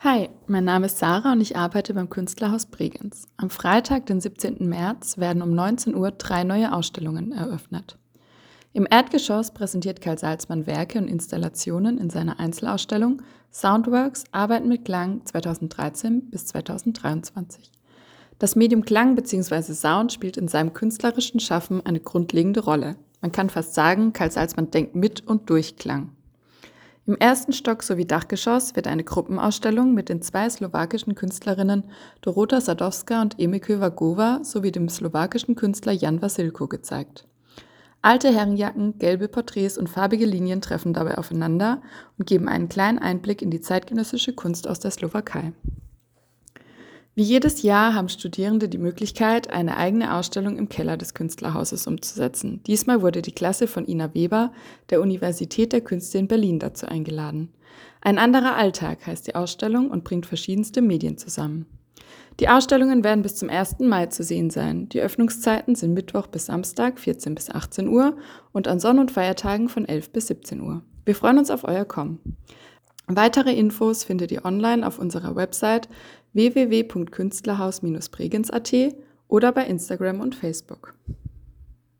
Hi, mein Name ist Sarah und ich arbeite beim Künstlerhaus Bregenz. Am Freitag, den 17. März, werden um 19 Uhr drei neue Ausstellungen eröffnet. Im Erdgeschoss präsentiert Karl Salzmann Werke und Installationen in seiner Einzelausstellung Soundworks Arbeiten mit Klang 2013 bis 2023. Das Medium Klang bzw. Sound spielt in seinem künstlerischen Schaffen eine grundlegende Rolle. Man kann fast sagen, Karl Salzmann denkt mit und durch Klang. Im ersten Stock sowie Dachgeschoss wird eine Gruppenausstellung mit den zwei slowakischen Künstlerinnen Dorota Sadowska und Emike Wagova sowie dem slowakischen Künstler Jan Vasilko gezeigt. Alte Herrenjacken, gelbe Porträts und farbige Linien treffen dabei aufeinander und geben einen kleinen Einblick in die zeitgenössische Kunst aus der Slowakei. Wie jedes Jahr haben Studierende die Möglichkeit, eine eigene Ausstellung im Keller des Künstlerhauses umzusetzen. Diesmal wurde die Klasse von Ina Weber der Universität der Künste in Berlin dazu eingeladen. Ein anderer Alltag heißt die Ausstellung und bringt verschiedenste Medien zusammen. Die Ausstellungen werden bis zum 1. Mai zu sehen sein. Die Öffnungszeiten sind Mittwoch bis Samstag 14 bis 18 Uhr und an Sonn- und Feiertagen von 11 bis 17 Uhr. Wir freuen uns auf euer Kommen. Weitere Infos findet ihr online auf unserer Website www.künstlerhaus-bregenz.at oder bei Instagram und Facebook.